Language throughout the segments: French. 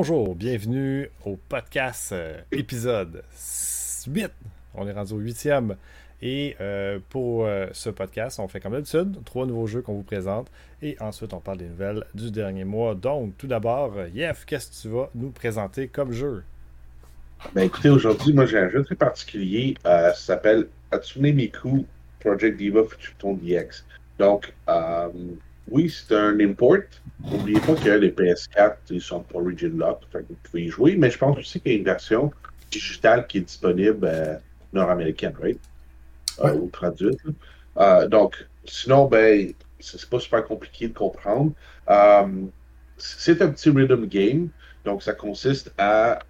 Bonjour, bienvenue au podcast euh, épisode 8. On est rendu au huitième. Et euh, pour euh, ce podcast, on fait comme d'habitude trois nouveaux jeux qu'on vous présente. Et ensuite, on parle des nouvelles du dernier mois. Donc, tout d'abord, Yef, qu'est-ce que tu vas nous présenter comme jeu? Ben écoutez, aujourd'hui, moi j'ai un jeu très particulier. ça s'appelle Atsune Miku Project Diva Future DX. Donc, oui, c'est un import. N'oubliez pas que les PS4 ils sont pas Region Lock, vous pouvez y jouer, mais je pense aussi qu'il y a une version digitale qui est disponible euh, nord-américaine, right? Euh, ou traduite. Euh, donc, sinon, ben, c'est pas super compliqué de comprendre. c'est un petit rhythm game, donc ça consiste à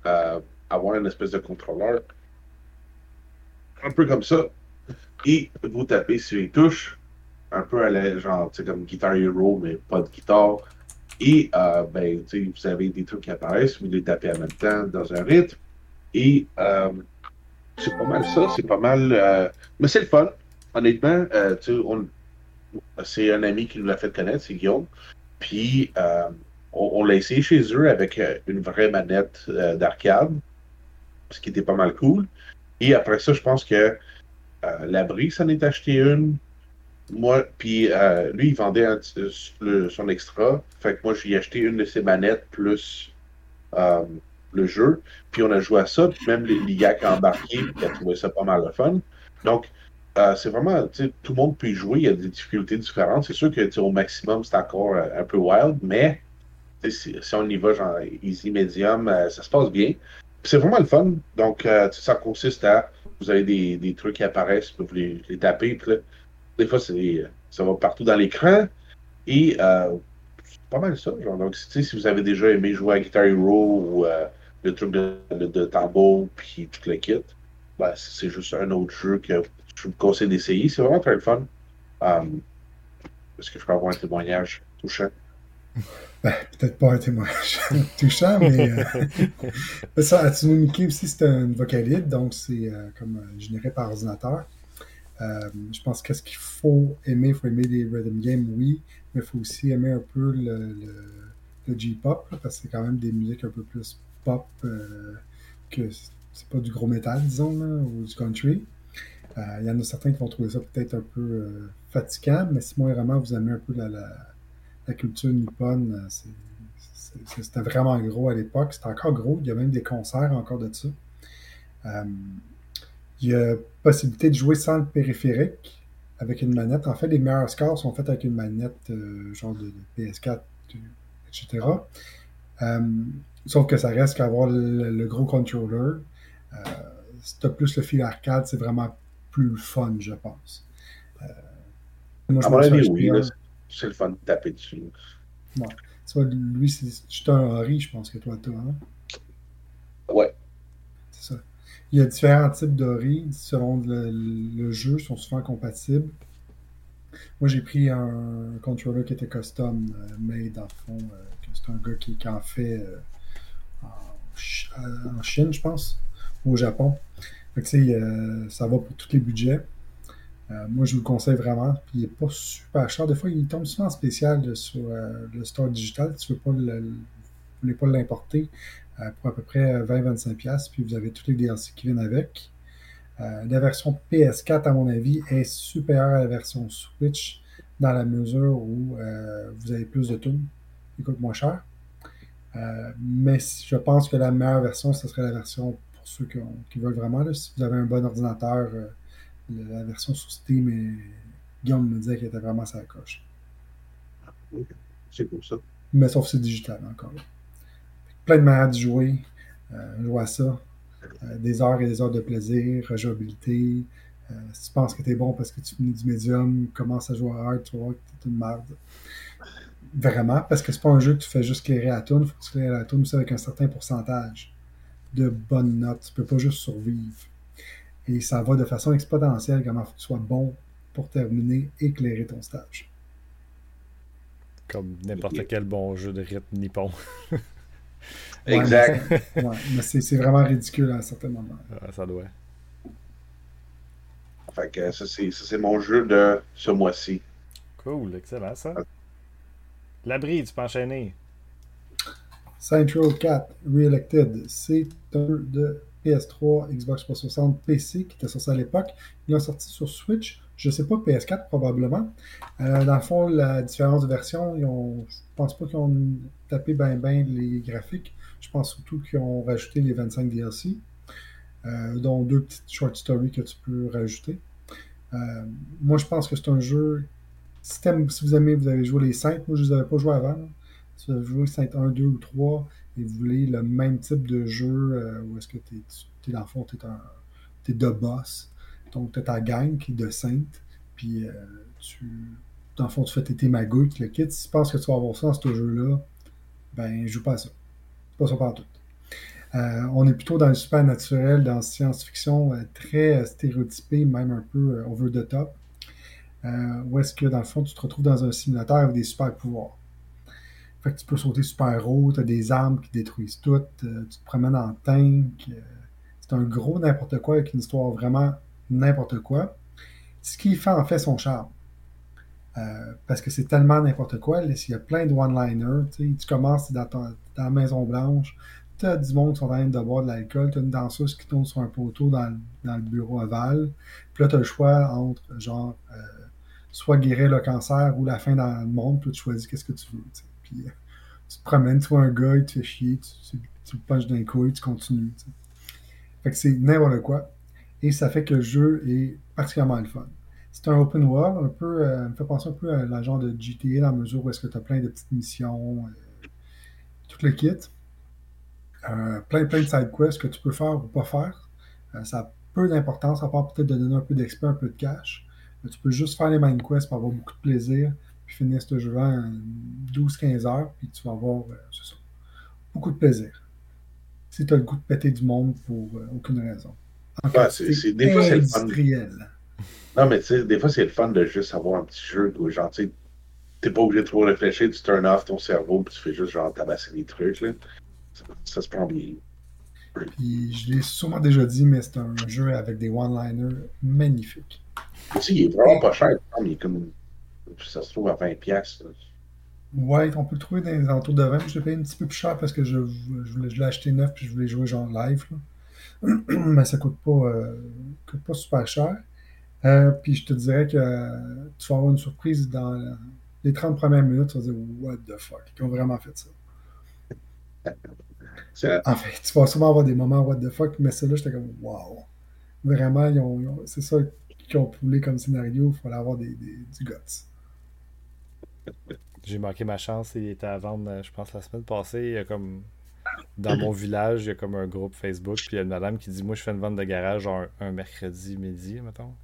avoir une espèce de contrôleur un peu comme ça, et vous tapez sur les touches un peu à la, genre, comme Guitar Hero, mais pas de guitare. Et, euh, ben, tu sais, vous avez des trucs qui apparaissent, vous les tapez en même temps dans un rythme. Et, euh, c'est pas mal ça, c'est pas mal. Euh, mais c'est le fun, honnêtement. Euh, tu on... c'est un ami qui nous l'a fait connaître, c'est Guillaume. Puis, euh, on, on l'a essayé chez eux avec une vraie manette d'arcade, ce qui était pas mal cool. Et après ça, je pense que l'abri s'en est acheté une. Moi, puis euh, lui, il vendait son extra. Fait que moi, j'ai acheté une de ses manettes plus euh, le jeu. Puis on a joué à ça. Puis même les, les a embarqué, il a trouvé ça pas mal de fun. Donc, euh, c'est vraiment, tout le monde peut y jouer. Il y a des difficultés différentes. C'est sûr que au maximum, c'est encore un peu wild, mais si, on y va genre easy, medium, ça se passe bien. C'est vraiment le fun. Donc, ça consiste à, vous avez des, des, trucs qui apparaissent, vous les, taper, puis des fois, ça va partout dans l'écran. Et euh, c'est pas mal ça. Donc, si vous avez déjà aimé jouer à Guitar Hero ou euh, le truc de, de, tambour puis tout le kit, ben, c'est juste un autre jeu que je vous conseille d'essayer. C'est vraiment très fun. Est-ce que je peux avoir un témoignage touchant? Ben, peut-être pas un témoignage touchant, mais euh, ça, Atsuno Mickey aussi, c'est une vocalide, donc c'est euh, comme généré par ordinateur. Euh, je pense qu'est-ce qu'il faut aimer, il faut aimer les rhythm games, oui, mais il faut aussi aimer un peu le, le, J-pop, parce que c'est quand même des musiques un peu plus pop euh, que c'est pas du gros métal, disons, ou du country. Euh, il y en a certains qui vont trouver ça peut-être un peu fatigant, mais si moi vraiment vous aimez un peu la, la, culture nippone, c'était vraiment gros à l'époque. C'était encore gros. Il y a même des concerts encore de ça. Il y a possibilité de jouer sans le périphérique avec une manette. En fait, les meilleurs scores sont faits avec une manette euh, genre de, PS4, etc. Euh, sauf que ça reste qu'à avoir le, gros controller. Euh, si tu as plus le fil arcade, c'est vraiment plus fun, je pense. moi, je avis, oui, c'est le fun de taper dessus. Ouais. lui, c'est un Ori, je pense que toi, toi. Hein? Ouais. C'est ça. Il y a différents types d'ori selon le, jeu, ils sont souvent compatibles. Moi, j'ai pris un controller qui était custom euh, made, en fond. Euh, c'est un gars qui, en fait euh, en, Chine, je pense, ou au Japon. ça va pour tous les budgets. moi, je vous le conseille vraiment. Puis, il n'est pas super cher. Des fois, il tombe souvent en spécial sur le store digital. Tu ne veux pas l'importer. Euh, pour à peu près 20-25$, euh, puis vous avez tous les DLC qui viennent avec. Euh, la version PS4, à mon avis, est supérieure à la version Switch dans la mesure où vous avez plus de tunes, il coûte moins cher. mais je pense que la meilleure version, ce serait la version pour ceux qui, veulent vraiment. si vous avez un bon ordinateur, la version sous Steam, et Guillaume me disait qu'elle était vraiment sa coche. C'est pour ça. Mais sauf que c'est digital encore plein de manières de jouer. Euh, jouer à ça. Euh, des heures et des heures de plaisir, rejouabilité. Euh, si tu penses que tu es bon parce que tu finis du médium, commence à jouer à hard, tu vois que tu es une merde. Vraiment, parce que c'est pas un jeu que tu fais juste clairer à tune, il faut que tu claires à tune aussi avec un certain pourcentage de bonnes notes. Tu peux pas juste survivre. Et ça va de façon exponentielle comment faut que tu sois bon pour terminer éclairer ton stage. Comme n'importe quel bon jeu de rythme nippon. exact. mais c'est vraiment ridicule à un certain moment. Ah, ça doit. Fait que ça, c'est mon jeu de ce mois-ci. Cool, excellent ça. L'abri, tu peux enchaîner. Row 4 Reelected, c'est un de PS3, Xbox 360, PC qui était sorti à l'époque. Il est sorti sur Switch. Je ne sais pas, PS4 probablement. Euh, dans le fond, la différence de version, ils ont, je pense pas qu'ils ont tapé bien ben les graphiques. Je pense surtout qu'ils ont rajouté les 25 DLC, euh, dont deux petites short stories que tu peux rajouter. Euh, moi, je pense que c'est un jeu. Si, vous aimez, vous avez joué les 5, moi je ne les avais pas joué avant. Si vous avez joué 5 1, 2 ou 3 et vous voulez le même type de jeu où est-ce que tu es, dans le fond, tu es, es boss donc, tu as ta gang qui est de Sainte, puis euh, tu, dans le fond, tu fais tes magouilles, le quittes. Si tu penses que tu vas avoir ça dans ce jeu-là, ben, joue pas à ça. Pas ça partout. Euh, on est plutôt dans le super naturel, dans la science-fiction, euh, très stéréotypé, même un peu over the top. où est-ce que, dans le fond, tu te retrouves dans un simulateur avec des super pouvoirs. Fait que tu peux sauter super haut, tu as des armes qui détruisent tout, tu te promènes en tank. c'est un gros n'importe quoi avec une histoire vraiment n'importe quoi. Ce qui fait en fait son charme. Euh, parce que c'est tellement n'importe quoi. il y a plein de one-liners. Tu commences dans, dans la Maison Blanche, tu as du monde qui sont en train de boire de l'alcool, tu as une danseuse qui tombe sur un poteau dans, le bureau ovale. Puis là, tu as le choix entre genre euh, soit guérir le cancer ou la fin dans le monde, puis tu choisis qu'est-ce que tu veux. Puis euh, tu te promènes, tu vois un gars, il te fait chier, tu, tu, le punches d'un coup et tu continues. Fait que c'est n'importe quoi et ça fait que le jeu est particulièrement le fun. C'est un open world, un peu, euh, me fait penser un peu à la genre de GTA dans la mesure où est-ce que tu as plein de petites missions, euh, tout le kit. Euh, plein, plein de side quests que tu peux faire ou pas faire. ça a peu d'importance, à part peut-être de donner un peu d'XP, un peu de cash. Mais tu peux juste faire les main quests pour avoir beaucoup de plaisir, puis finir ce jeu-là en 12-15 heures, puis tu vas avoir ça, beaucoup de plaisir. Si tu as le goût de péter du monde pour aucune raison c'est, des fois, c'est le fun. Non, mais tu sais, des fois, c'est le fun de juste avoir un petit jeu où, genre, tu t'es pas obligé de trop réfléchir, tu turn off ton cerveau, puis tu fais juste, genre, tabasser des trucs, là. Ça, se prend bien. Puis, je l'ai sûrement déjà dit, mais c'est un jeu avec des one-liners magnifiques. Tu il est vraiment pas cher. Il est comme... Ça se trouve à 20$. pièces Ouais, on peut le trouver dans les alentours de 20. Je l'ai payé un petit peu plus cher parce que je, je, je l'ai acheté neuf puis je voulais jouer genre live. Là. mais ça coûte pas, euh, coûte pas super cher. Euh, puis je te dirais que tu vas avoir une surprise dans les 30 premières minutes, tu vas dire What the fuck, ils ont vraiment fait ça. En fait, tu vas souvent avoir des moments What the fuck, mais celle-là, j'étais comme Wow. Vraiment, ils ont, c'est ça qu'ils ont poulé comme scénario, il fallait avoir des, du guts. J'ai manqué ma chance, il était à vendre, je pense, la semaine passée. Il y a comme dans mon village, il y a comme un groupe Facebook, puis il y a une madame qui dit Moi, je fais une vente de garage un, mercredi midi, mettons.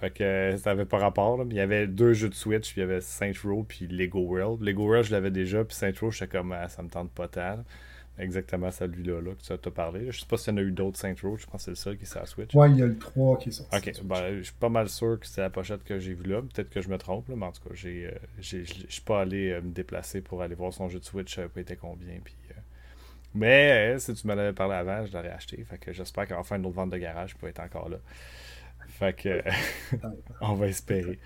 Fait que euh, ça avait pas rapport. Il y avait deux jeux de Switch, puis il y avait Saint Row, puis Lego World. Lego World, je l'avais déjà, puis Saint Row, j'étais comme ah, Ça me tente pas tant. Exactement celui-là là, que tu as parlé. Je sais pas s'il y en a eu d'autres Saint Row, je pense que c'est le seul qui est sur la Switch. Ouais, il y a le 3 qui est sorti. Ok, ben, je suis pas mal sûr que c'est la pochette que j'ai vue là. Peut-être que je me trompe, mais en tout cas, euh, je suis pas allé euh, me déplacer pour aller voir son jeu de Switch, ça pas été combien. Puis mais euh, si tu me l'avais parlé avant, je l'aurais acheté. Fait que j'espère qu'en fin une autre vente de garage peut être encore là. Fait que on va espérer.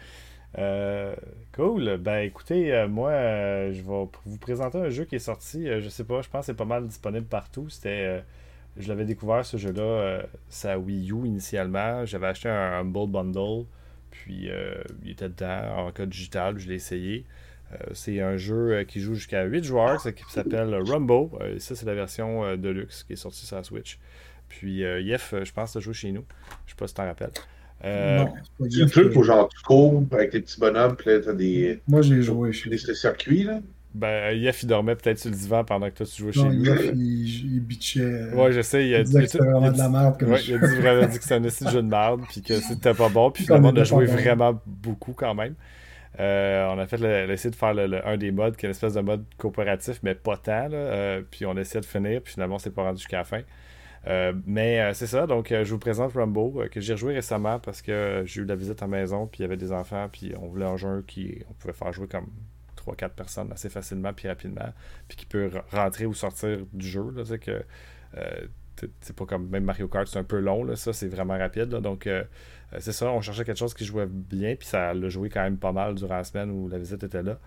Euh, cool. Ben écoutez, euh, moi, je vais vous présenter un jeu qui est sorti. je sais pas, je pense que c'est pas mal disponible partout. C'était. je l'avais découvert ce jeu-là, sa Wii U initialement. J'avais acheté un Humble Bundle. Puis il était dedans en code digital, je l'ai essayé. Euh, c'est un jeu euh, qui joue jusqu'à 8 joueurs, qui s'appelle Rumbo. Euh, ça, c'est la version Deluxe qui est sortie sur la Switch. Puis Yef, je pense, que tu joué chez nous. Je sais pas si tu t'en rappelles. Euh, c'est un truc où genre tu cours avec tes petits bonhommes, puis là t'as des. Moi j'ai joué chez Des circuits là. Ben, Yef il dormait peut-être sur le divan pendant que toi tu jouais chez lui. Yef il, il bitchait. Ouais, je sais. Il, a dit que c'était vraiment de la merde. Ouais, il a dit, vraiment dit que c'était un jeu de merde, puis que c'était pas bon, puis finalement on a joué vraiment beaucoup quand même. Euh, on a fait l'essai de faire un des modes, qui est une espèce de mode coopératif, mais pas tant. Euh, puis on essaie de finir, puis finalement, on s'est pas rendu jusqu'à la fin. Euh, mais c'est ça, donc je vous présente Rumbo, que j'ai rejoué récemment parce que j'ai eu la visite à la maison, puis il y avait des enfants, puis on voulait un jeu qui on pouvait faire jouer comme 3-4 personnes assez facilement, puis rapidement, puis qui peut rentrer ou sortir du jeu. Là, que c'est pas comme même Mario Kart, c'est un peu long, là, ça c'est vraiment rapide. donc euh, c'est ça, on cherchait quelque chose qui jouait bien, puis ça l'a joué quand même pas mal durant la semaine où la visite était là.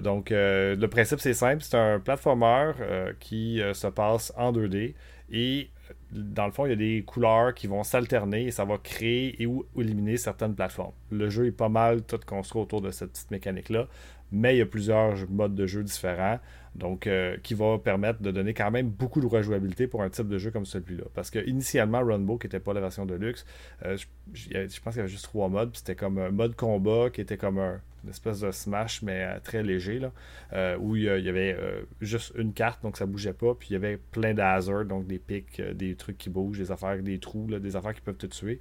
donc, le principe, c'est simple. C'est un platformer qui se passe en 2D et dans le fond, il y a des couleurs qui vont s'alterner et ça va créer et ou éliminer certaines plateformes. Le jeu est pas mal tout construit autour de cette petite mécanique-là, mais il y a plusieurs modes de jeu différents, donc euh, qui va permettre de donner quand même beaucoup de rejouabilité pour un type de jeu comme celui-là. Parce que initialement, Runbow, qui n'était pas la version de luxe, euh, je, pense qu'il y avait juste trois modes, c'était comme un mode combat qui était comme un, une espèce de smash, mais euh, très léger, là, euh, où il y, avait euh, juste une carte, donc ça bougeait pas, puis il y avait plein d'hazards, donc des pics, des trucs qui bougent, des affaires, des trous, des affaires qui peuvent te tuer.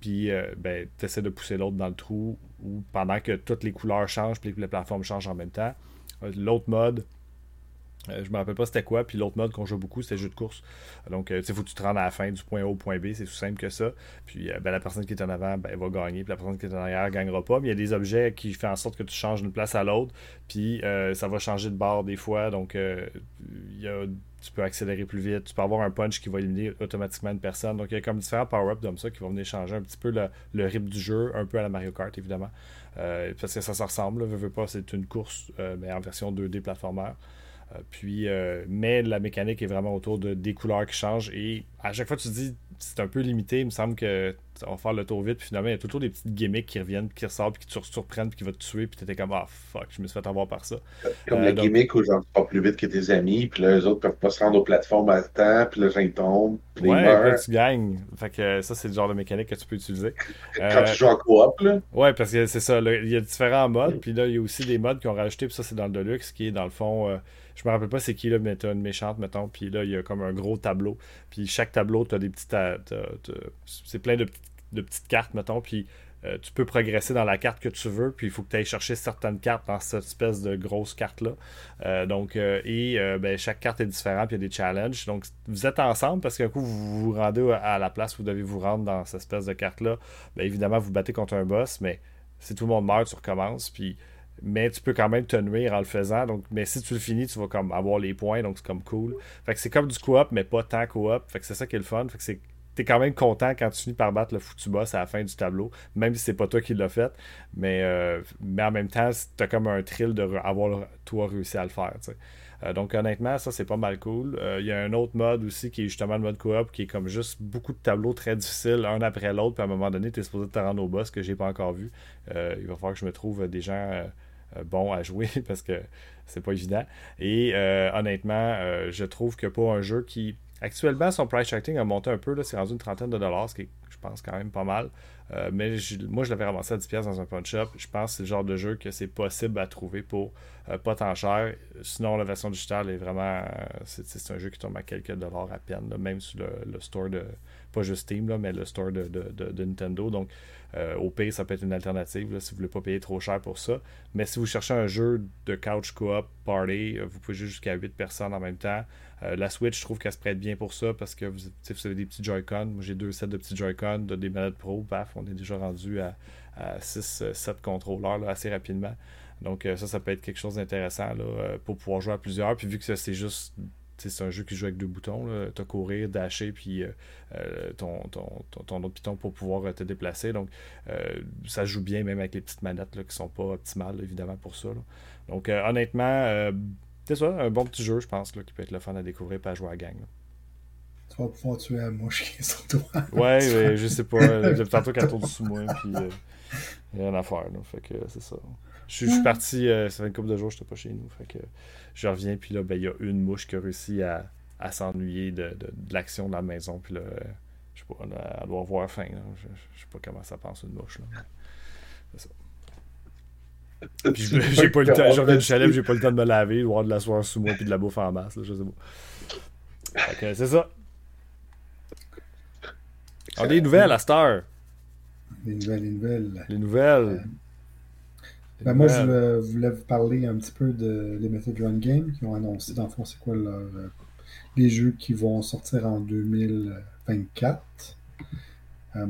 puis ben, tu essaies de pousser l'autre dans le trou, ou pendant que toutes les couleurs changent, puis les plateformes changent en même temps. L'autre mode, euh, je me rappelle pas c'était quoi. Puis l'autre mode qu'on joue beaucoup, c'était jeu de course. Donc, euh, tu faut que tu te rendes à la fin du point A au point B. C'est tout simple que ça. Puis euh, ben, la personne qui est en avant, ben, va gagner. Puis la personne qui est en arrière ne gagnera pas. Mais il y a des objets qui font en sorte que tu changes d'une place à l'autre. Puis ça va changer de bord des fois. Donc, tu peux accélérer plus vite. Tu peux avoir un punch qui va éliminer automatiquement une personne. Donc, il y a comme différents power-ups comme ça qui vont venir changer un petit peu le, le rythme du jeu. Un peu à la Mario Kart, évidemment. parce que ça, se ressemble. Veux, veux pas, c'est une course, mais en version 2D platformer. Euh, puis, euh, mais la mécanique est vraiment autour de, des couleurs qui changent. Et à chaque fois, tu te dis, c'est un peu limité. Il me semble que on va faire le tour vite. Puis finalement, il y a toujours des petites gimmicks qui reviennent, qui ressortent, puis qui te surprennent, puis qui vont te tuer. Puis t'étais comme, ah fuck, je me suis fait avoir par ça. Comme euh, la gimmick où genre, tu pas plus vite que tes amis, puis là, les autres peuvent pas se rendre aux plateformes à temps, puis là, ils tombent. Puis ouais, là, tu gagnes. Fait que ça, c'est le genre de mécanique que tu peux utiliser. Quand tu joues en coop, là. Ouais, parce que c'est ça. il y a différents modes. Puis là, il y a aussi des modes qui ont rajouté, puis ça, c'est dans le Deluxe, qui est dans le fond je me rappelle pas c'est qui là, mais t'as une méchante, mettons, puis là, il y a comme un gros tableau. Puis chaque tableau, t'as des petites. C'est plein de, petites cartes, mettons, puis euh, tu peux progresser dans la carte que tu veux, puis il faut que tu ailles chercher certaines cartes dans cette espèce de grosse carte-là. Euh, donc, euh, et ben, chaque carte est différente, puis il y a des challenges. Donc, vous êtes ensemble parce qu'un coup, vous vous rendez à la place vous devez vous rendre dans cette espèce de carte-là. Ben, évidemment, vous battez contre un boss, mais si tout le monde meurt, tu recommences. Puis mais tu peux quand même te nuire en le faisant. Donc, mais si tu le finis, tu vas comme avoir les points, donc c'est comme cool. Fait que c'est comme du coop, mais pas tant coop. Fait que c'est ça qui est le fun. Fait que c'est t'es quand même content quand tu finis par battre le foutu boss à la fin du tableau, même si c'est pas toi qui l'as fait. Mais, euh, mais en même temps, t'as comme un thrill de avoir toi réussi à le faire. Euh, donc honnêtement, ça c'est pas mal cool. Euh, il y a un autre mode aussi qui est justement le mode coop qui est comme juste beaucoup de tableaux très difficiles, un après l'autre, puis à un moment donné, tu es supposé te rendre au boss que j'ai pas encore vu. il va falloir que je me trouve des gens bon à jouer parce que c'est pas évident. Et euh, honnêtement, euh, je trouve que pour un jeu qui. Actuellement, son price tracking a monté un peu, c'est rendu une trentaine de dollars, ce qui est, pense, quand même pas mal. mais moi, je l'avais ramassé à 10$ dans un punch shop. Je pense que c'est le genre de jeu que c'est possible à trouver pour pas tant cher. Sinon, la version digitale est vraiment. c'est un jeu qui tombe à quelques dollars à peine, même sur le, store de. Pas juste Steam, là, mais le store de, de Nintendo. Donc, euh, au pire, ça peut être une alternative si vous voulez pas payer trop cher pour ça. Mais si vous cherchez un jeu de couch co-op party, euh, vous pouvez jouer jusqu'à 8 personnes en même temps. Euh, la Switch, je trouve qu'elle se prête bien pour ça parce que vous, avez des petits Joy-Con. Moi, j'ai deux sets de petits Joy-Con, de des manettes Pro. Paf, on est déjà rendu à, 6-7 contrôleurs assez rapidement. Donc, ça, ça peut être quelque chose d'intéressant pour pouvoir jouer à plusieurs. Puis vu que c'est juste c'est un jeu qui joue avec deux boutons. Tu as courir, dasher, puis euh, euh, ton, ton, autre piton pour pouvoir euh, te déplacer. Donc, ça joue bien, même avec les petites manettes là, qui sont pas optimales, évidemment, pour ça. Donc, honnêtement, c'est ça, un bon petit jeu, je pense, là, qui peut être le fun à découvrir et à jouer à gang. Tu vas pouvoir tuer la mouche qui est sur toi. ouais, ouais, je sais pas. Depuis tantôt qu'elle tourne sous moi, puis il y a rien à faire. Là, fait que c'est ça. Je, suis parti, ça fait une couple de jours, je n'étais pas chez nous. Fait que je reviens, puis là, ben, il y a une mouche qui a réussi à, à s'ennuyer de, de, l'action de la maison, puis là, je sais pas, elle doit avoir faim. Je, je, sais pas comment ça pense une mouche. Là. C'est ça. Puis j'ai pas le temps, je reviens du chalet, j'ai pas le temps de me laver, de voir de la soirée sous moi, puis de la bouffe en masse, là, je sais pas. Ok, c'est ça. Alors, des nouvelles à Star. Les nouvelles, les nouvelles. Les nouvelles. Ben, moi, je voulais vous parler un petit peu de Limited Run Game qui ont annoncé, dans le fond, c'est quoi leur, euh, les jeux qui vont sortir en 2024. Euh,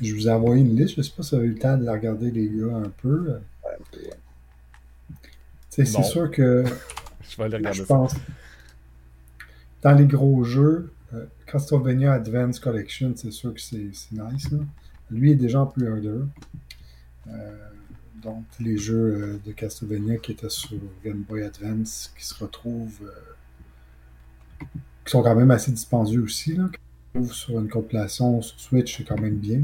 je vous ai envoyé une liste, je ne sais pas si vous avez eu le temps de la regarder, les gars, un peu. C'est sûr que. je vais aller regarder je pense, Dans les gros jeux, euh, Castlevania Advance Collection, c'est sûr que c'est nice. Là. Lui est déjà en plus un 2. donc les jeux de Castlevania qui étaient sur Game Boy Advance, qui se retrouvent, qui sont quand même assez dispendieux aussi, là, sur une compilation sur Switch, c'est quand même bien.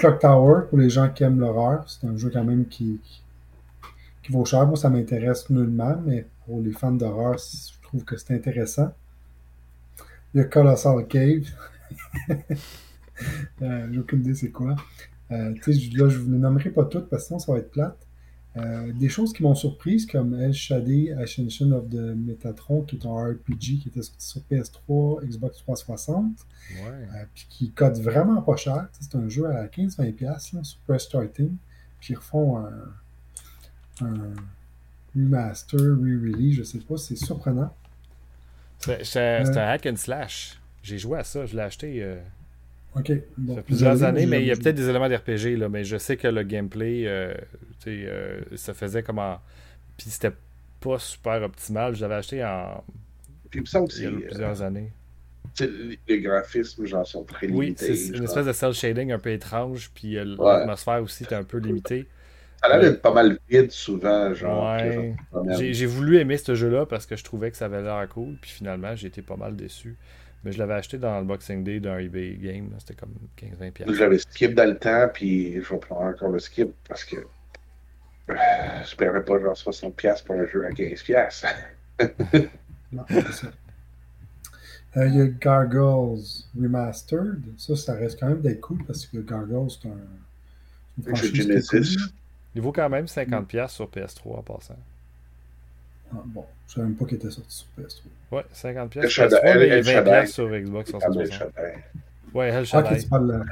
Clock Tower, pour les gens qui aiment l'horreur, c'est un jeu quand même qui, vaut cher. Moi, ça m'intéresse nullement, mais pour les fans d'horreur, je trouve que c'est intéressant. Il y a Colossal Cave. euh, J'ai aucune idée c'est quoi. Euh, là, je ne vous nommerai pas toutes parce que sinon ça va être plate. Euh, des choses qui m'ont surprise, comme El Shadé Ascension of the Metatron, qui est un RPG qui était sorti sur PS3, Xbox 360, ouais. euh, puis qui cote vraiment pas cher. C'est un jeu à 15-20$ sur Press Starting, puis ils refont un, un remaster, re-release, je sais pas, c'est surprenant. C'est un hack and slash. J'ai joué à ça, je l'ai acheté. Euh... Ok. Bon, ça fait plusieurs années, mais il y a peut-être des éléments d'RPG, là, mais je sais que le gameplay, euh, euh, ça faisait comme en. Puis c'était pas super optimal. Je l'avais acheté en. Puis il me semble aussi. Il y a plusieurs euh, années. Les graphismes, genre, sont très limités. Oui, c'est une espèce de cell shading un peu étrange, puis euh, Ouais. l'atmosphère aussi était un peu limitée. Ça a l'air d'être pas mal vide souvent, genre. que, Ouais. genre, J'ai j'ai voulu aimer ce jeu-là parce que je trouvais que ça avait l'air cool, puis finalement, j'ai été pas mal déçu. Mais je l'avais acheté dans le Boxing Day d'un eBay Game, c'était comme 15-20$. piastres. J'avais skip dans le temps, puis je vais prendre encore le skip parce que euh, je paierais pas genre 60$ pour un jeu à 15$. Non, c'est ça. Euh, Il y a Gargoyles Remastered. Ça, ça reste quand même d'être cool parce que Gargoyles, c'est un. une franchise Genesis. cool. Il vaut quand même 50$ sur PS3 en passant. Ah, bon, je savais même pas qu'il était sorti sur PS3. Ouais, 50$ El sur Shaddai- PS3, mais El 20$ Shaddai. sur Xbox Ah, 360. je- Ouais, Hell Ah, Shaddai. tu parles.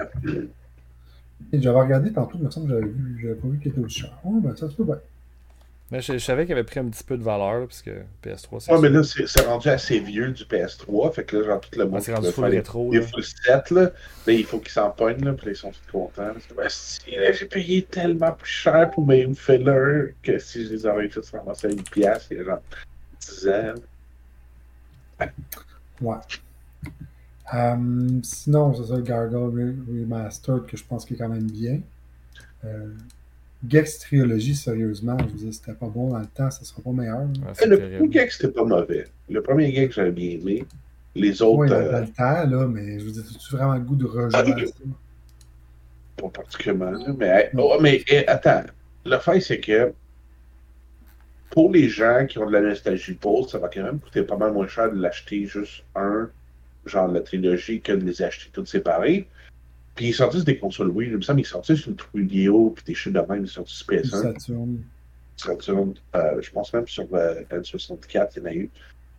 J'avais regardé tantôt, il me semble que j'avais vu, j'avais pas vu qu'il était aussi cher. Oh, ben ça se peut bien. Mais je, je savais qu'il avait pris un petit peu de valeur, là, parce que PS3, c'est Ouais, mais sûr. là, c'est rendu assez vieux du PS3. Fait que là, genre, tout le monde Ah, c'est rendu full rétro, les là. full set, là, là, il faut qu'ils s'en pognent, là, puis là, ils sont tous contents. Parce que, ben, si, là, j'ai payé tellement plus cher pour mes fillers que si je les aurais tous ramassés à une pièce, il y a genre 10 ans. Ouais. Euh, sinon, c'est ça, le Gargoyle Re- Remastered, que je pense qu'il est quand même bien. Euh, Gex Trilogy, sérieusement, je vous dis, c'était pas bon dans le temps, ça sera pas meilleur. c'est Le terrible. premier gag, c'était pas mauvais. Le premier gag, j'avais bien aimé. Les autres, Oui, dans, euh, dans le temps, là, mais je vous dis, as-tu vraiment le goût de rejouer Ah, ça? pas particulièrement. Mais, oh, mais eh, attends, le fait, c'est que pour les gens qui ont de la nostalgie pour, ça va quand même coûter pas mal moins cher de l'acheter juste un, genre la trilogie, que de les acheter toutes séparées. Puis ils sortissent des consoles Wii, il me semble qu'ils sortissent une vidéo, puis des choses de même, ils sur PS1, Saturn. Saturn, euh, je pense même sur euh, N64, il y en a eu.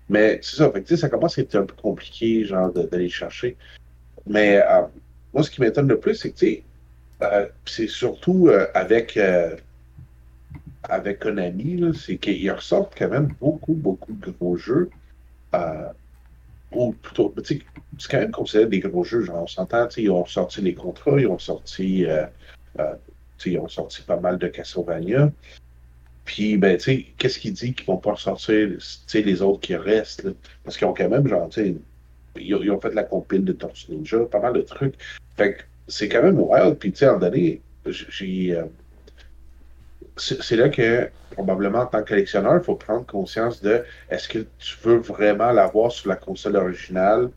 Mais c'est ça, fait que, tu sais, ça commence à être un peu compliqué, genre, d'aller chercher. Mais euh, moi, ce qui m'étonne le plus, c'est que, tu sais, euh, c'est surtout avec, avec Konami, c'est qu'ils ressortent quand même beaucoup, beaucoup de gros jeux. Ou plutôt, sais, c'est quand même considéré des gros jeux. Genre, on s'entend, ils ont sorti les contrats, ils ont sorti, euh, euh, ils ont sorti pas mal de Castlevania. Puis, ben, tu sais, qu'est-ce qu'il dit qu'ils vont pas ressortir, tu les autres qui restent, là? Parce qu'ils ont quand même, genre, tu sais, ils, ont- ils ont fait la compile de Tortue Ninja, pas mal de trucs. Fait que c'est quand même wild. Puis, tu sais, en donné, j'ai. euh, c'est là que, probablement, en tant que collectionneur, il faut prendre conscience de est-ce que tu veux vraiment l'avoir sur la console originale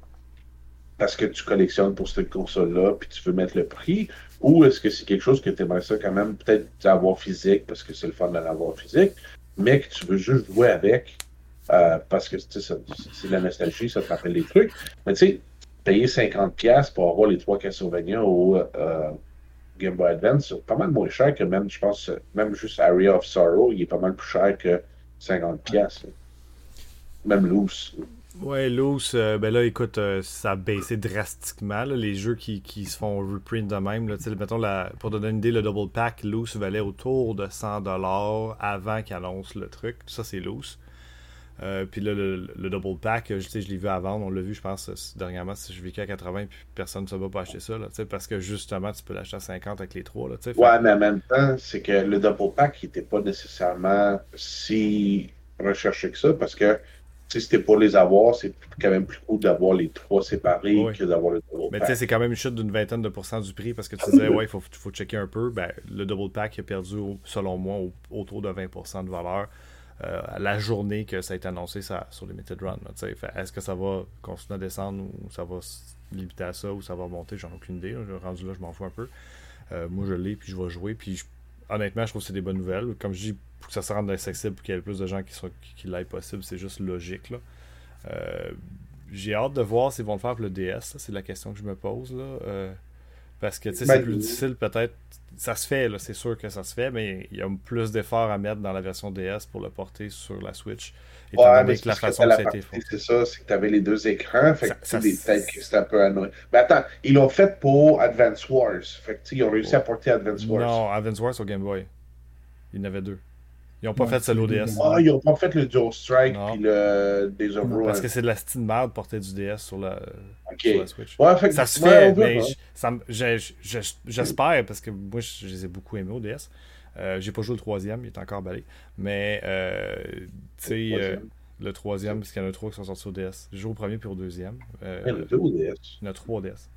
parce que tu collectionnes pour cette console-là, puis tu veux mettre le prix, ou est-ce que c'est quelque chose que tu aimerais ça quand même peut-être avoir physique parce que c'est le fun de l'avoir physique, mais que tu veux juste jouer avec euh, parce que c'est de la nostalgie, ça te rappelle des trucs. Mais tu sais, payer 50$ pour avoir les trois Castlevania au euh, Game Boy Advance, c'est pas mal moins cher que même, je pense, même juste Area of Sorrow, il est pas mal plus cher que 50$. là. Même loose. Ouais, Loose, euh, ben là, écoute, euh, ça a baissé drastiquement. les jeux qui, qui se font reprint de même. Là, mettons, pour te donner une idée, le double pack, Loose valait autour de 100$ avant qu'il annonce le truc. Ça, c'est Loose. Euh, puis là, le, le double pack, euh, je, sais, je l'ai vu à vendre. On l'a vu, je pense, euh, dernièrement, si je vécu à 80, puis personne ne se bat pour acheter ça. Là, parce que justement, tu peux l'acheter à 50 avec les trois. Là, fait- Ouais, mais en même temps, c'est que le double pack n'était pas nécessairement si recherché que ça parce que c'était pour les avoir, c'est quand même plus cool d'avoir les trois séparés Oui. que d'avoir le double Mais tu sais, pack. c'est quand même une chute d'une vingtaine de pourcents du prix parce que tu disais, ouais, il faut, faut checker un peu. Ben, le double pack a perdu, selon moi, au- autour de 20% de valeur euh, la journée que ça a été annoncé ça, sur Limited Run. Est-ce que ça va continuer à descendre ou ça va se limiter à ça ou ça va monter? J'en ai aucune idée. Rendu là, je m'en fous un peu. Euh, moi, je l'ai puis je vais jouer. Puis honnêtement, je trouve que c'est des bonnes nouvelles. Comme je dis, pour que ça se rende accessible pour qu'il y ait le plus de gens qui, soient, qui, l'aillent possible, c'est juste logique. Euh, j'ai hâte de voir s'ils vont le faire pour le DS. C'est la question que je me pose. Là. Parce que Ben, c'est plus difficile peut-être. Ça se fait, c'est sûr que ça se fait, mais il y a plus d'efforts à mettre dans la version DS pour le porter sur la Switch. Étant Ouais, donné que la façon que ça a été fait. c'est ça, c'est que tu avais les deux écrans, fait Ça- que tu ça- sais, des têtes qui c'était un peu annoyant. Mais attends, ils l'ont fait pour Advance Wars, fait que ils ont réussi à porter Advance Wars. Non, Advance Wars au Game Boy. Il y en avait deux. Ils n'ont pas Ouais, fait celui au c'est DS. deux Ah, ils ont pas fait le Dual Strike puis le Days of Non, Ruin. Parce que c'est de la style merde de porter du DS sur la, Ok. sur la Switch. Ouais, fait que- Ça se fait, mais j'espère, parce que moi, je, je les ai beaucoup aimés au DS. Euh, j'ai pas joué le troisième, il est encore emballé. Mais, euh, tu sais, Le euh, troisième. le troisième, parce qu'il y en a trois qui sont sortis au DS. J'ai joué au premier puis au deuxième. Euh, Il y en a deux au DS. il y en a trois au DS.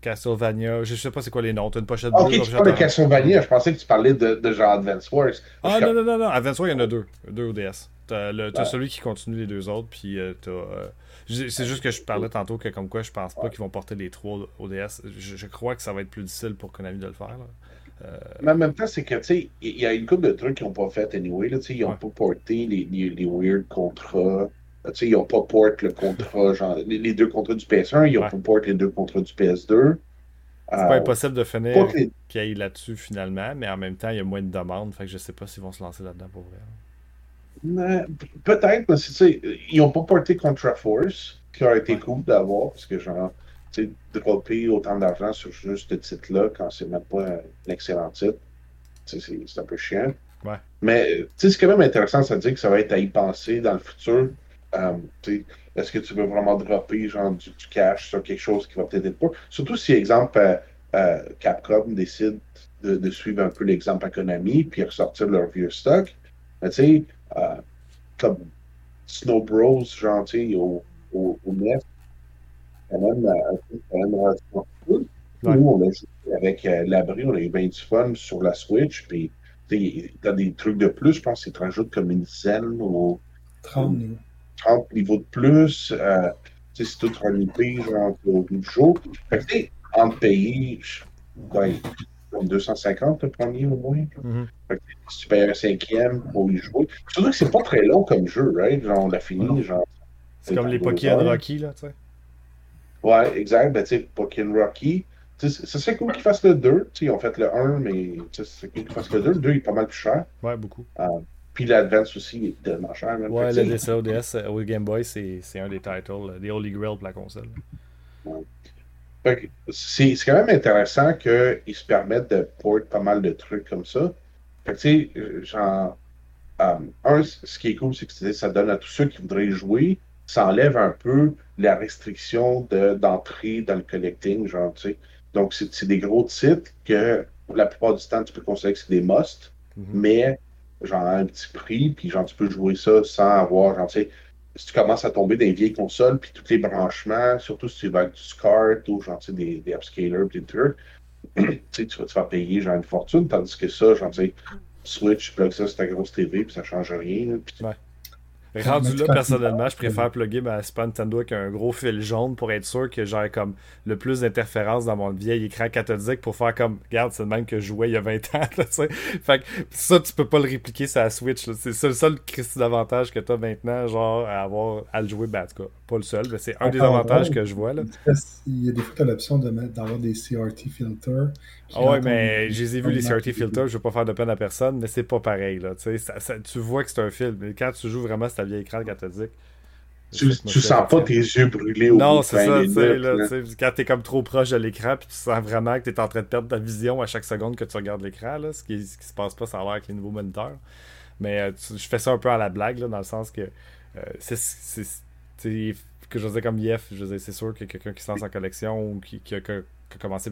Castlevania, je sais pas c'est quoi les noms. T'as une pochette bleue. ok, là, tu parles de. Castlevania, je pensais que tu parlais de, de genre Advance Wars. Ah non, non, non, non. Advance Wars, il y en a deux. Deux au DS. T'as, Ouais. celui qui continue les deux autres, puis euh, t'as. euh, c'est juste que je parlais tantôt que, comme quoi, je pense pas Ouais. qu'ils vont porter les trois au DS. Je, je crois que ça va être plus difficile pour Konami de le faire. là. Euh, Mais en même temps, c'est que, tu sais, il y a une couple de trucs qu'ils n'ont pas fait anyway. Là, tu sais, ils n'ont Ouais. pas porté les, les, les weird contrats. Ils n'ont pas porté le contrat, genre, les, deux contrats du PS1, ils n'ont Ouais. pas porté les deux contrats du PS2. c'est Euh, pas impossible de finir les- qu'il y ait là-dessus finalement, mais en même temps, il y a moins de demandes. Fait que je sais pas s'ils vont se lancer là-dedans pour vrai. Peut-être, mais c'est- tu sais, ils n'ont pas porté Contra Force, qui aurait été Ouais. cool d'avoir, parce que, genre, tu sais, dropper autant d'argent sur juste ce titre-là, quand c'est même pas un excellent titre, c'est c'est un peu chiant. Ouais. Mais, tu sais, c'est quand même intéressant, ça veut dire que ça va être à y penser dans le futur. Euh, Est-ce que tu veux vraiment dropper, genre, du, du cash sur quelque chose qui va peut-être être pas? Surtout si, exemple, euh, euh, Capcom décide de, de suivre un peu l'exemple à Konami, puis ressortir leur vieux stock. Mais, tu sais, euh, comme Snow Bros, genre, tu sais, au, au, au NES, quand même, quand même relativement cool. Ouais. Nous, on a joué avec euh, l'abri, on a eu bien du fun sur la Switch, puis t'as des trucs de plus, je pense que tu te rajoutes comme une dizaine ou 30 niveaux. 30 niveaux de plus, euh, c'est tout relimité, genre, au bout du jour. Fait que, tu sais, entre pays, je- ouais, comme 250 le premier au moins. Si tu payes un cinquième pour y jouer. Surtout que c'est pas très long comme jeu, right? Genre, on l'a fini, genre. C'est comme les Pokémon. Rocky, là, tu sais. Ouais, exact. Ben, tu sais, Pokémon Rocky. Tu sais, ça serait cool qu'ils fassent le 2. Tu sais, ils ont fait le 1, mais tu sais, c'est cool qu'ils fassent le 2. Le 2 il est pas mal plus cher. Ouais, beaucoup. Puis l'Advance aussi est tellement cher. Même. Ouais, le ODS euh, au Game Boy, c'est un des titles, des Holy Grail pour la console. c'est quand même intéressant qu'ils se permettent de porter pas mal de trucs comme ça. Fait que, tu sais, genre, euh, un, ce qui est cool, c'est que ça donne à tous ceux qui voudraient jouer, ça enlève un peu la restriction de- d'entrée dans le collecting, genre, tu sais. Donc, c'est des gros titres que, la plupart du temps, tu peux considérer que c'est des musts, Mhm. mais, genre, un petit prix, puis genre, tu peux jouer ça sans avoir, genre, tu sais, si tu commences à tomber dans les vieilles consoles, puis tous les branchements, surtout si tu vas avec du SCART ou, genre, tu sais, des, des upscalers, des trucs, tu sais, tu vas, tu vas payer, genre, une fortune, tandis que ça, genre, tu sais, Switch, plug ça sur ta grosse TV, puis ça change rien, tu- Rendu là, personnellement, je tu- préfère plugger ma Super Nintendo avec un gros fil jaune pour être sûr que j'ai comme le plus d'interférences dans mon vieil écran cathodique pour faire comme, regarde, c'est le même que je jouais il y a 20 ans, là, tu. Fait que ça, tu peux pas le répliquer sur la Switch. C'est le seul Christy d'avantage que t'as maintenant, genre, à avoir, à le jouer, ben, en tout cas, pas le seul, mais c'est un des Encore avantages que je vois, là. Il y a des fois, tu as l'option de mettre- d'avoir des CRT filters. Ah ouais, mais je les ai vus, les CRT filters, je veux pas faire de peine à personne, mais c'est pas pareil, là, tu sais. ça- ça- tu vois que c'est un film, mais quand tu joues vraiment sur ta vieille écran cathodique, tu, sens pas tes yeux brûler au Non, c'est 20 ça, tu sais, tu quand t'es comme trop proche de l'écran, puis tu sens vraiment que t'es en train de perdre ta vision à chaque seconde que tu regardes l'écran, là, ce qui, ce qui se passe pas, ça a l'air avec les nouveaux moniteurs. Mais euh, tu- je fais ça un peu à la blague, là, dans le sens que euh, c'est, que je veux dire comme Yef, je c'est sûr que quelqu'un qui se lance en collection ou qui, qui a, qui a commencé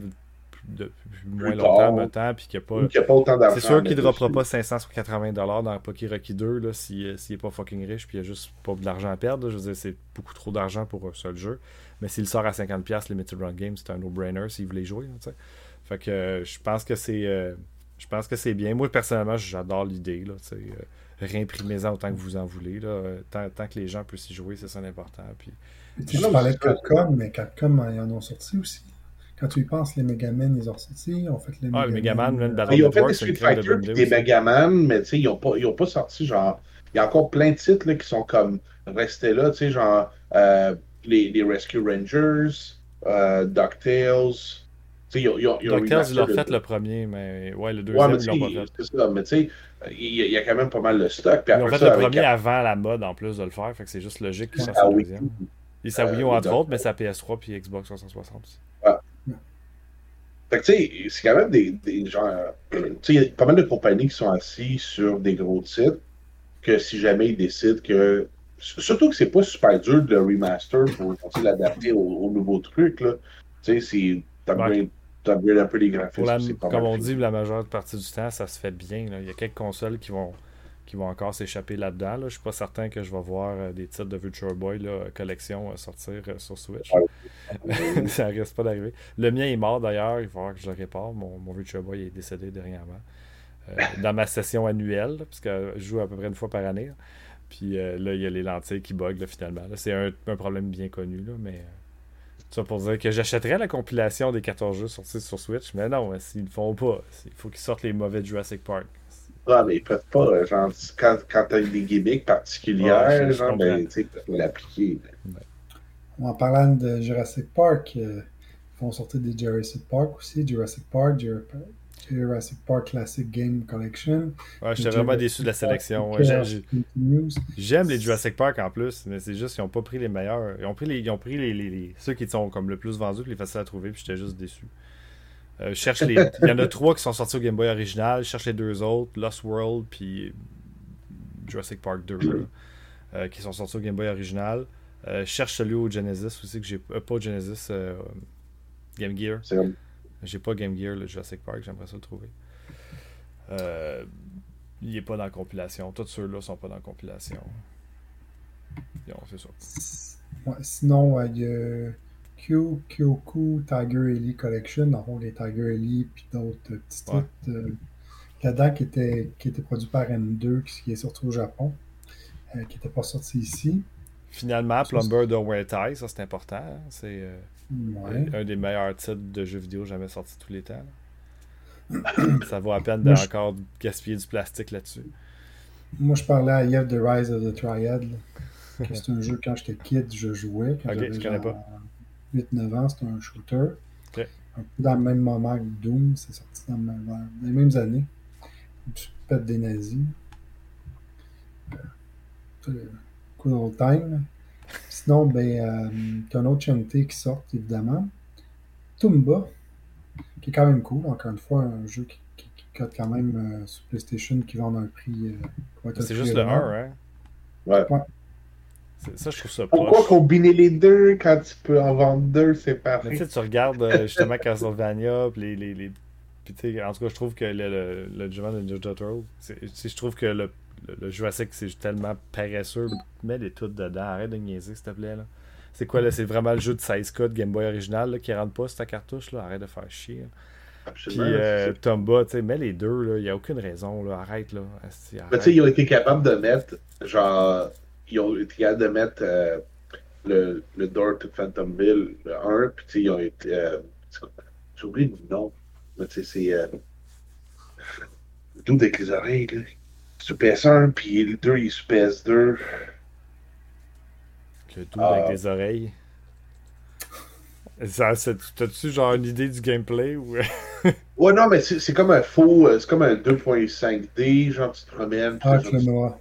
depuis moins longtemps maintenant, puis qu'il n'y a pas, autant d'argent. C'est sûr qu'il ne droppera pas 500 sur 80$ dans Poké Rocky 2 s'il n'est pas fucking riche, puis il n'y a juste pas de l'argent à perdre. Je veux dire, c'est beaucoup trop d'argent pour un seul jeu. Mais s'il sort à 50$, Limited Run Game, c'est un no-brainer s'il voulait jouer. fait que je pense que c'est. je pense que c'est bien. Moi, personnellement, j'adore l'idée. Euh, réimprimez-en autant que vous en voulez. Là. Tant, tant, que les gens puissent y jouer, c'est ça l'important. Puis... Tu parlais de Capcom, mais Capcom, ils en ont sorti aussi. Quand tu y penses, les Megaman, ils ont sorti. Ils ont fait les ah, Megaman, le Megaman, Ils ont fait des Street Fighter et des Megaman, mais tu sais, ils n'ont pas, pas sorti genre. Il y a encore plein de titres là, qui sont comme restés là, tu sais, genre euh, les, les, Rescue Rangers, euh, DuckTales. Ils ils ont, ils ont DuckTales, ils l'ont fait le premier, mais ouais, le deuxième, ouais, ils l'ont pas fait. C'est ça, mais tu sais, il y, a quand même pas mal de stock. Puis ils ont fait le premier avant la mode en plus de le faire, fait que c'est juste logique qu'ils sortent le deuxième. Et Wii U entre autres, mais ça PS3 puis Xbox 360 aussi. Fait que tu sais, c'est quand même des, des gens. Tu sais, il y a pas mal de compagnies qui sont assis sur des gros titres que si jamais ils décident que. Surtout que c'est pas super dur de remaster pour l'adapter au, au, nouveau truc, là. Tu sais, c'est. T'upgrades un peu les graphismes. comme on dit, la majeure partie du temps, ça se fait bien. Là. Il y a quelques consoles qui vont qui vont encore s'échapper là-dedans. Là. Je suis pas certain que je vais voir euh, des titres de Virtual Boy là, collection euh, sortir euh, sur Switch. ça risque pas d'arriver. Le mien est mort d'ailleurs, il va falloir que je le répare. Mon, mon Virtual Boy est décédé dernièrement. dans ma session annuelle, parce que je joue à peu près une fois par année. Puis là, il y a les lentilles qui bug finalement. C'est un, problème bien connu, là, mais ça pour dire que j'achèterais la compilation des 14 jeux sortis sur Switch, mais non, s'ils ne font pas, il faut qu'ils sortent les mauvais Jurassic Park. Ah, mais ils peuvent pas. Euh, genre, quand, quand tu as des gimmicks particulières, genre, ben, tu peux l'appliquer. En parlant de Jurassic Park, euh, ils vont sortir des Jurassic Park aussi. Jurassic Park, Jurassic Park Classic Game Collection. Ouais, j'étais vraiment déçu de la sélection. J'aime les Jurassic Park en plus, mais c'est juste qu'ils n'ont pas pris les meilleurs. Ils ont pris, les, ils ont pris les, les, ceux qui sont comme le plus vendus les faciles à trouver, puis j'étais juste déçu. Euh, cherche les... Il y en a trois qui sont sortis au Game Boy original. Je cherche les deux autres, Lost World puis Jurassic Park 2, euh, qui sont sortis au Game Boy original. Euh, cherche celui au Genesis aussi, que j'ai pas au Genesis, Game Gear. J'ai pas Game Gear, le Jurassic Park, j'aimerais ça le trouver. il est pas dans la compilation. Tous ceux-là sont pas dans la compilation. c'est ça. sinon, il y a Q, Kyoku Tiger Ellie Collection, dans le les Tiger Ellie puis d'autres petits titres euh, là-dedans qui était, qui était produit par M2, qui est sorti au Japon, euh, qui n'était pas sorti ici. Finalement, Plumber Don't Tie, ça c'est important. C'est un des meilleurs titres de jeux vidéo jamais sortis tous les temps. ça vaut la peine d'encore gaspiller du plastique là-dessus. Moi, je parlais à Yev The Rise of the Triad. C'est un jeu, quand j'étais kid, je jouais. Quand ok, je connais pas. 8-9 ans, c'est un shooter. Un peu dans le même moment que Doom, c'est sorti dans, les mêmes années. Tu pètes des nazis. Euh, cool old time. Sinon, ben, euh, tu as un autre chanté qui sort, évidemment. Tumba, qui est quand même cool. Encore une fois, un jeu qui, qui, cote quand même euh, sur PlayStation qui vend un prix. c'est juste le 1, hein? Ouais. Ça, je trouve ça Pourquoi combiner les deux quand tu peux en vendre deux séparés? Tu sais, tu regardes euh, justement Castlevania, puis les, les, les... Puis, en tout cas, je trouve que le, le, le de Ninja Turtle, je trouve que le, le, Jurassic, c'est tellement paresseux. Mets les toutes dedans, arrête de niaiser, s'il te plaît. là. C'est quoi là C'est vraiment le jeu de 16 k de Game Boy original là, qui rentre pas sur ta cartouche là? Arrête de faire chier. Puis euh, Tomba, tu sais, mets les deux, il n'y a aucune raison, là, arrête là. tu sais, ils ont été capables de mettre genre ils ont été capables de mettre euh, le, le Door to Phantomville, le 1, puis ils ont été. Euh, J'ai oublié le nom. Mais tu sais, c'est. 2 avec les oreilles, là. Sur PS1, puis le 2, il est sur PS2. Le 2 avec ah. les oreilles. T'as-tu genre une idée du gameplay ou. ouais, non, mais c'est comme un faux. C'est comme un 2.5D, genre tu te promènes. Ah, c'est noir.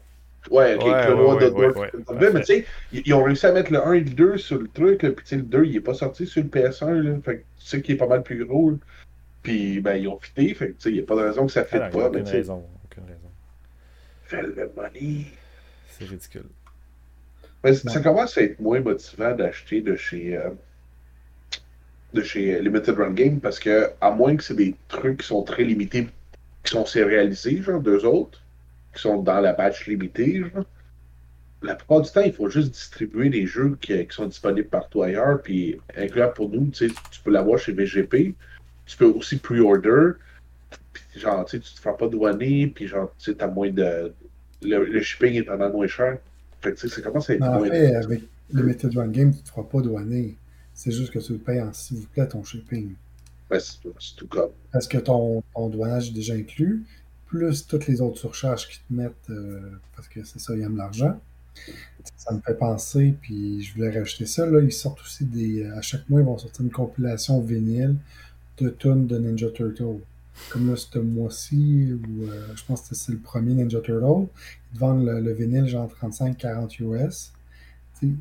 Ouais, ok, ouais, le ouais, de ouais, Mais tu sais, ils ont réussi à mettre le 1 et le 2 sur le truc, là, puis le 2, il n'est pas sorti sur le PS1, là, fait que tu sais qu'il est pas mal plus gros. Là. Puis ben, ils ont fité, fait que tu sais, il n'y a pas de raison que ça ne fitte ah, pas. Mais, raison, aucune raison. Fais le money. C'est ridicule. Mais ça commence à être moins motivant d'acheter de chez. Euh, de chez Limited Run Game? Parce que, à moins que c'est des trucs qui sont très limités, qui sont sérialisés, genre deux autres, qui sont dans la batch limitée, genre, la plupart du temps, il faut juste distribuer les jeux qui, qui sont disponibles partout ailleurs, puis inclure pour nous, tu sais, tu peux l'avoir chez VGP, tu peux aussi pre-order, puis genre, tu sais, tu te feras pas douaner, puis genre, tu sais, t'as moins de... Le, le shipping est vraiment moins cher. Fait que, tu sais, ça commence à être en moins... fait, avec Limited Run Game, tu ne te feras pas douaner. C'est juste que tu le payes en s'il vous plaît ton shipping. Ben, c'est tout comme... Parce que ton, ton douanage est déjà inclus, plus toutes les autres surcharges qui te mettent, euh, parce que c'est ça, ils aiment l'argent. Ça me fait penser, puis je voulais rajouter ça. Là, ils sortent aussi des. À chaque mois, ils vont sortir une compilation vinyle de tunes de Ninja Turtle. Comme là, ce mois-ci, où euh, je pense que c'est le premier Ninja Turtle, ils te vendent le, le vinyle genre 35-40 US. Tu sais,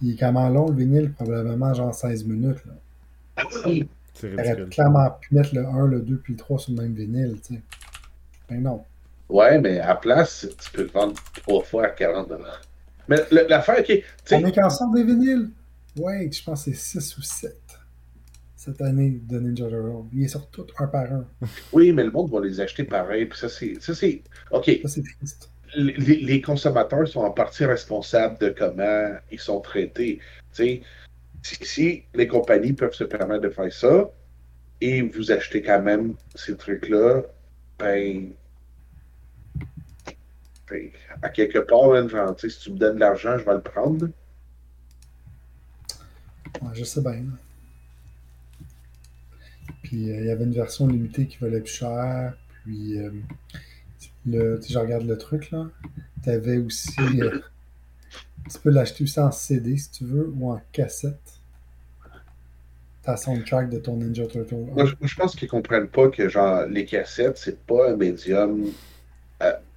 il- est quand même long, le vinyle, probablement genre 16 minutes. Là. Clairement pu mettre le 1, le 2 puis le 3 sur le même vinyle. Tu sais. Ben non. Ouais, mais à place, tu peux le vendre trois fois à 40 Mais l'affaire, sais, On est qu'en sort des vinyles? Ouais, je pense que c'est 6 ou 7 cette année de Ninja Turtle. Ils sortent tous un par un. oui, mais le monde va les acheter pareil, puis ça, c'est... Ça, c'est... Ok, Ça, c'est triste. les, les consommateurs sont en partie responsables de comment ils sont traités. Si, si les compagnies peuvent se permettre de faire ça et vous achetez quand même ces trucs-là, ben, ben, à quelque part, genre, sais, si tu me donnes de l'argent, je vais le prendre. Ouais, je sais bien. Puis euh, il y avait une version limitée qui valait plus cher. Puis euh, le, je regarde le truc là. Tu avais aussi. euh, tu peux l'acheter aussi en CD si tu veux ou en cassette. Ta soundtrack de ton Ninja Turtle. Moi, je, pense qu'ils comprennent pas que genre les cassettes, c'est pas un médium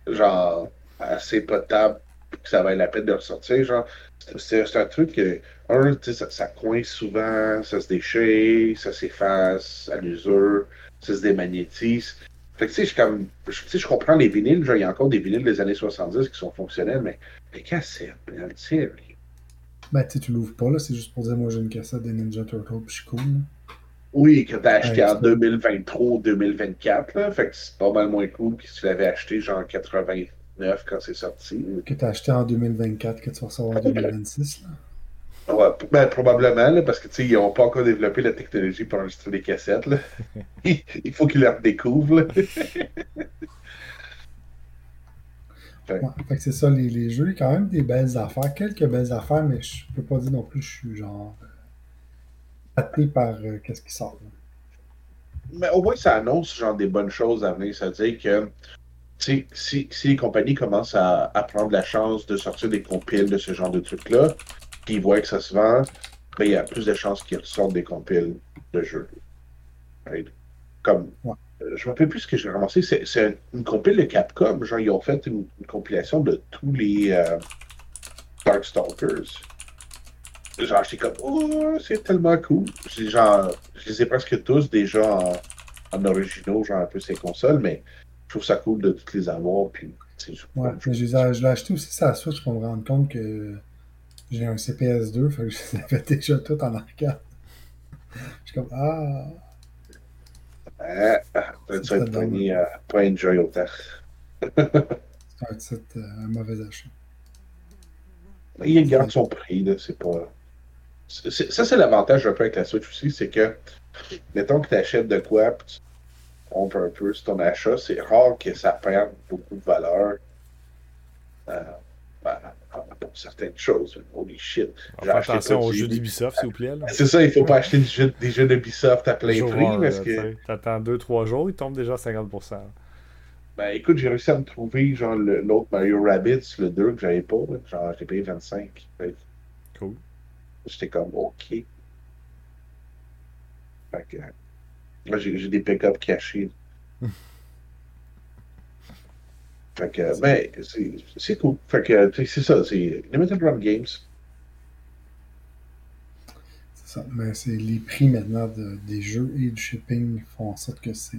genre assez potable que ça vaille la peine de ressortir. Genre, c'est un truc que un, tu ça, ça coince souvent, ça se déchire, ça s'efface à l'usure, ça se démagnétise. Fait que tu sais, je comme. Je, tu comprends les vinyles, genre, il y a encore des vinyles des années 70 qui sont fonctionnels, mais les cassettes, man, sérieux. Ben, tu sais, tu l'ouvres pas là, c'est juste pour dire moi j'ai une cassette des Ninja Turtles puis je suis cool. Oui, que t'as acheté Ouais, en c'est- 2023 ou 2024, là. Fait que c'est pas mal moins cool que si tu l'avais acheté genre en 89 quand c'est sorti. Que tu as acheté en 2024, que tu vas recevoir en 2026. Là. Ben, probablement, là, parce que ils n'ont pas encore développé la technologie pour enregistrer des cassettes. Là. Il faut qu'ils la redécouvrent. Ouais, c'est ça, les, les jeux, quand même des belles affaires, quelques belles affaires, mais je peux pas dire non plus que je suis genre par euh, qu'est-ce qui sort. Mais au moins, ça annonce genre des bonnes choses à venir. C'est-à-dire que si, si les compagnies commencent à, à prendre la chance de sortir des compiles de ce genre de trucs-là, puis ils voient que ça se vend, ben, il y a plus de chances qu'ils ressortent des compiles de jeux. Right? Comme, Ouais. euh, je me rappelle plus ce que j'ai ramassé, c'est une compile de Capcom. Genre, ils ont fait une, une compilation de tous les euh, Darkstalkers. Genre, j'étais comme, oh, c'est tellement cool. Genre, je les ai presque tous déjà en, en originaux, genre un peu ces consoles, mais je trouve ça cool de toutes les avoir. Puis, Ouais, mais je, l'ai acheté aussi sur la Switch pour me rendre compte que j'ai un CPS2, fait que je les avais déjà tout en arcade. Je suis comme, ah, Ah, tu C'est vas être pas pogné à pas enjoy autant. c'est un euh, un mauvais achat. Il garde son prix, là, c'est pas. Ça, c'est l'avantage un peu avec la Switch aussi, c'est que, mettons que tu achètes de quoi, puis tu trompes un peu sur ton achat, c'est rare que ça perde beaucoup de valeur. Euh, ben, pour certaines choses. Holy shit. Faites acheté attention aux jeux d'Ubisoft, s'il vous plaît. C'est ça, il faut pas acheter des jeux, des jeux d'Ubisoft à plein prix parce que. T'attends 2-3 jours, il tombe déjà à 50%. Ben écoute, j'ai réussi à me trouver genre l'autre Mario Rabbids, le 2 que j'avais pas. Genre, j'ai payé 25. Fait que Cool. J'étais comme OK. Fait que. J'ai des pick-up cachés. fait que, ben, c'est cool. Fait que, tu sais, c'est ça, c'est Limited Run Games. C'est ça. Mais c'est les prix maintenant de- des jeux et du shipping font en sorte que c'est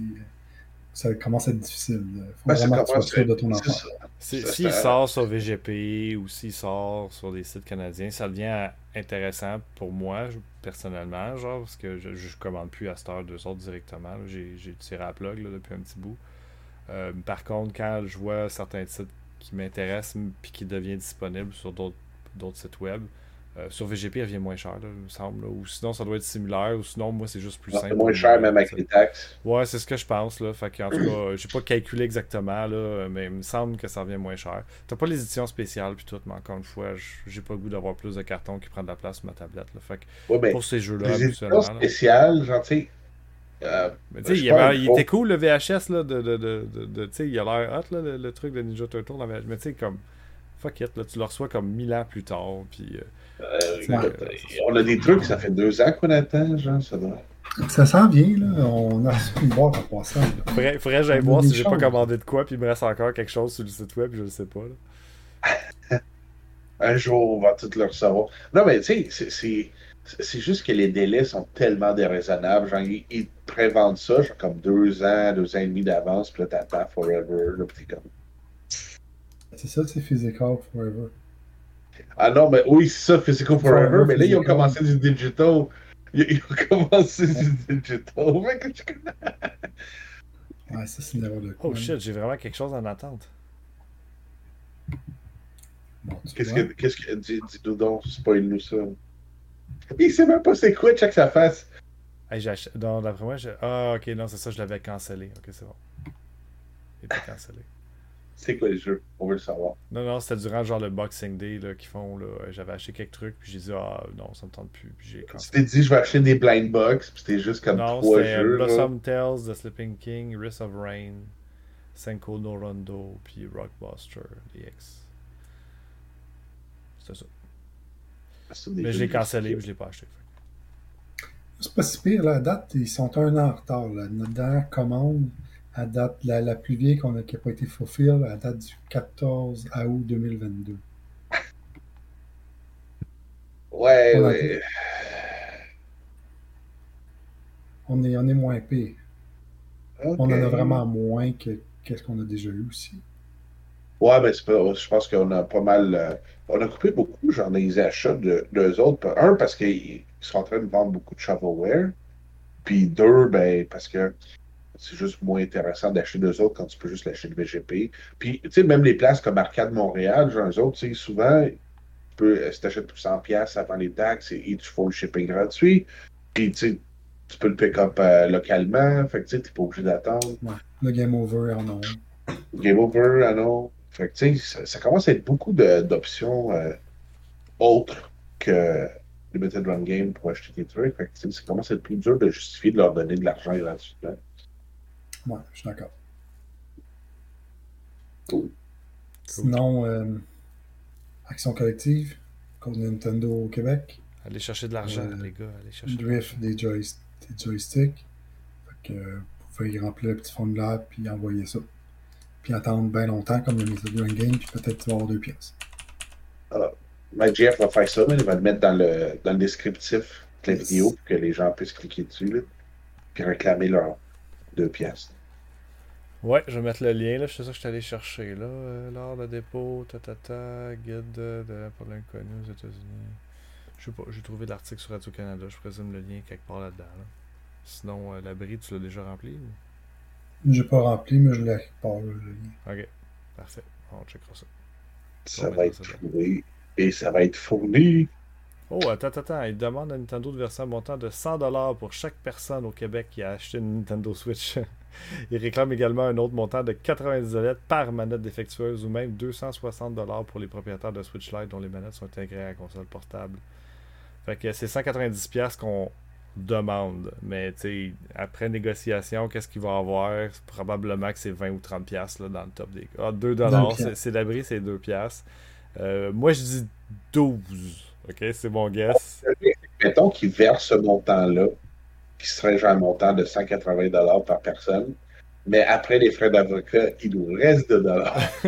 ça commence à être difficile. Il faut Ben, vraiment que tu sois sûr de ton enfant. S'il sort sur VGP ou s'il sort sur des sites canadiens, ça devient intéressant pour moi, je- personnellement, genre, parce que je, je commande plus à cette heure deux autres directement. J'ai j'ai tiré à la plug là, depuis un petit bout. Euh, par contre, quand je vois certains titres qui m'intéressent puis qui deviennent disponibles sur d'autres sites web, euh, sur VGP, elle vient moins cher, là, il me semble. là. Ou sinon, ça doit être similaire. Ou sinon, moi, c'est juste plus simple. Moins cher moi, même avec les taxes. Ouais, c'est ce que je pense, là. Fait qu'en tout cas, j'ai pas calculé exactement, là, mais il me semble que ça revient moins cher. T'as pas les éditions spéciales puis tout, mais encore une fois, j'ai pas le goût d'avoir plus de cartons qui prennent de la place sur ma tablette, là. Fait que Ouais, pour ces jeux-là, les éditions là. spéciales, genre, tu sais. Euh, Mais tu sais, il, avait- était cool le VHS, là, de, de, de, de, de- tu sais, il a l'air hot, là, le, le truc de Ninja Turtle, dans VHS. mais tu sais, comme, fuck it, là, tu le reçois comme mille ans plus tard, puis... euh, euh, écoute, on a des trucs, ça fait deux ans qu'on attend, genre, ça doit. Ça s'en vient, là. On a une boîte en passant. faudrait, faudrait que j'aille voir si j'ai pas commandé de quoi, puis il me reste encore quelque chose sur le site web, je le sais pas, là. Un jour, on va tout le recevoir. Non, mais tu sais, c'est- c'est. Juste que les délais sont tellement déraisonnables. Genre, ils, ils te prévendent ça, genre comme deux ans, deux ans et demi d'avance, puis là, t'attends forever. Là, t'es comme. C'est ça, c'est Physical Forever. Ah non, mais oui, c'est ça, Physical Forever, Forever mais là, ils ont commencé du digital. Ils, ils ont commencé du digital. Fait que je- Ouais, ça, c'est n'importe quoi. Oh shit, j'ai vraiment quelque chose en attente. Bon, tu Qu'est-ce que. Qu'est-ce que. Dis- Dis-nous donc, spoil-nous ça. Il sait même pas c'est quoi, check sa face. Hey, j'ai ach- Non, d'après moi, j'ai- Ah, ok, non, c'est ça, je l'avais cancellé. Ok, c'est bon. Il était cancellé. C'est quoi le jeu? On veut le savoir. Non, non, c'était durant genre le Boxing Day là, qu'ils font. Là. J'avais acheté quelques trucs, puis j'ai dit, ah non, ça me tente plus. Puis j'ai Tu t'es dit, je vais acheter des blind box, puis c'était juste comme Non, trois jeux. là. Blossom Tales, The Sleeping King, Risk of Rain, Senko no Rondo, puis Rockbuster DX. C'était ça. Mais je l'ai cancellé, puis je l'ai pas acheté. C'est pas si pire, là. À date, ils sont un an en retard. Là. Notre dernière commande, à date, la, la plus vieille qu'on a, qui n'a pas été fulfill, à date du 14 août 2022. Ouais, On ouais. On est, on est moins pire. On en a vraiment moins que qu'est-ce qu'on a déjà eu aussi. Ouais, mais c'est pas, je pense qu'on a pas mal. euh, on a coupé beaucoup, genre, des achats de d'eux autres. Un, parce qu'ils sont en train de vendre beaucoup de shovelware. Puis deux, ben, parce que c'est juste moins intéressant d'acheter d'eux autres quand tu peux juste l'acheter de VGP. Puis, tu sais, même les places comme Arcade Montréal, genre, eux autres, tu sais, souvent, tu peux, euh, si t'achètes pour 100$ avant les taxes et, et tu fais le shipping gratuit. Puis, tu sais, tu peux le pick-up euh, localement. Fait que, tu sais, t'es pas obligé d'attendre. Le Game Over en ont. Game over, ah non. Fait que, tu sais, ça, ça commence à être beaucoup de- d'options euh, autres que Limited Run Game pour acheter des trucs. Fait que, tu sais, ça commence à être plus dur de justifier de leur donner de l'argent gratuitement. Ouais, je suis d'accord. Cool. Sinon, euh, Action collective contre Nintendo au Québec. Allez chercher de l'argent, Euh, les gars. Allez chercher de Drift des, joy- des joysticks. Fait que euh, vous pouvez remplir le petit formulaire puis envoyer ça. Puis attendre bien longtemps comme le Method Run Game, puis peut-être tu vas avoir deux pièces. Mike Jeff va faire ça, mais il va le mettre dans le, dans le descriptif de la Yes. vidéo pour que les gens puissent cliquer dessus. Là, puis réclamer leurs deux pièces. Ouais, je vais mettre le lien, là. C'est ça que je suis allé chercher, là. Euh, L'art de dépôt, ta ta ta, guide de, de pour l'inconnu aux États-Unis. Je sais pas, j'ai trouvé l'article sur Radio-Canada. Je présume le lien quelque part là-dedans, là. Sinon, euh, l'abri, tu l'as déjà rempli ou- J'ai pas rempli, mais je l'ai pas le lien. Ok, parfait. On checkera ça. Ça va être ça, ça trouvé et ça va être fourni. Oh, attends, attends, attends. Il demande à Nintendo de verser un montant de 100$ pour chaque personne au Québec qui a acheté une Nintendo Switch. Il réclame également un autre montant de 90$ par manette défectueuse ou même 260$ pour les propriétaires de Switch Lite dont les manettes sont intégrées à la console portable. Fait que c'est 190$ qu'on demande. Mais tu sais, après négociation, qu'est-ce qu'il va avoir? Probablement que c'est 20 ou 30$ là, dans le top des. Ah, 2$, Deux c'est- l'abri, c'est 2$. Euh, moi, je dis 12. Ok, c'est mon guess. Mettons qu'ils versent ce montant-là, qui serait genre un montant de 180 par personne. Mais après les frais d'avocat, il nous reste de dollars.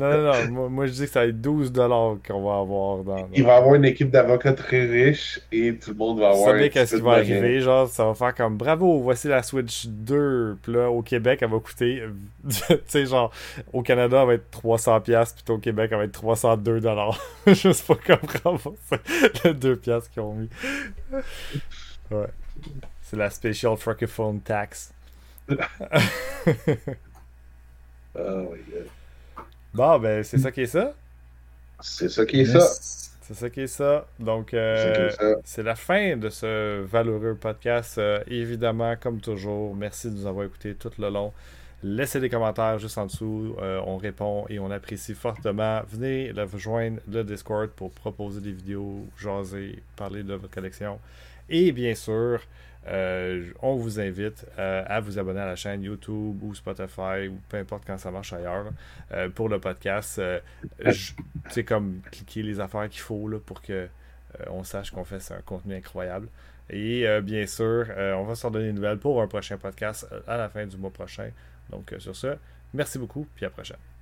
non, non, non. Moi, moi, je dis que ça va être 12 dollars qu'on va avoir dans. Il va avoir une équipe d'avocats très riche et tout le monde va avoir. Ça bien qu'est-ce qui va arriver, genre, ça va faire comme bravo, voici la Switch 2. Puis là, au Québec, elle va coûter, tu sais, genre, au Canada, elle va être 300$, puis au Québec, elle va être 302$. je sais pas comment c'est les 2$ qu'ils ont mis. Ouais. C'est la Special Francophone Tax. Oh my god. Bon, ben, c'est ça qui est ça. C'est ça qui est ça. C'est ça qui est ça. Donc, euh, c'est la fin de ce valeureux podcast. Euh, évidemment, comme toujours, merci de nous avoir écoutés tout le long. Laissez des commentaires juste en dessous. Euh, on répond et on apprécie fortement. Venez rejoindre le Discord pour proposer des vidéos, jaser, parler de votre collection. Et bien sûr, euh, on vous invite euh, à vous abonner à la chaîne YouTube ou Spotify ou peu importe quand ça marche ailleurs euh, pour le podcast. C'est comme cliquer les affaires qu'il faut pour que on sache qu'on fait un contenu incroyable. Et bien sûr, on va s'en donner une nouvelle pour un prochain podcast à la fin du mois prochain. Donc sur ce, merci beaucoup, puis à la prochaine.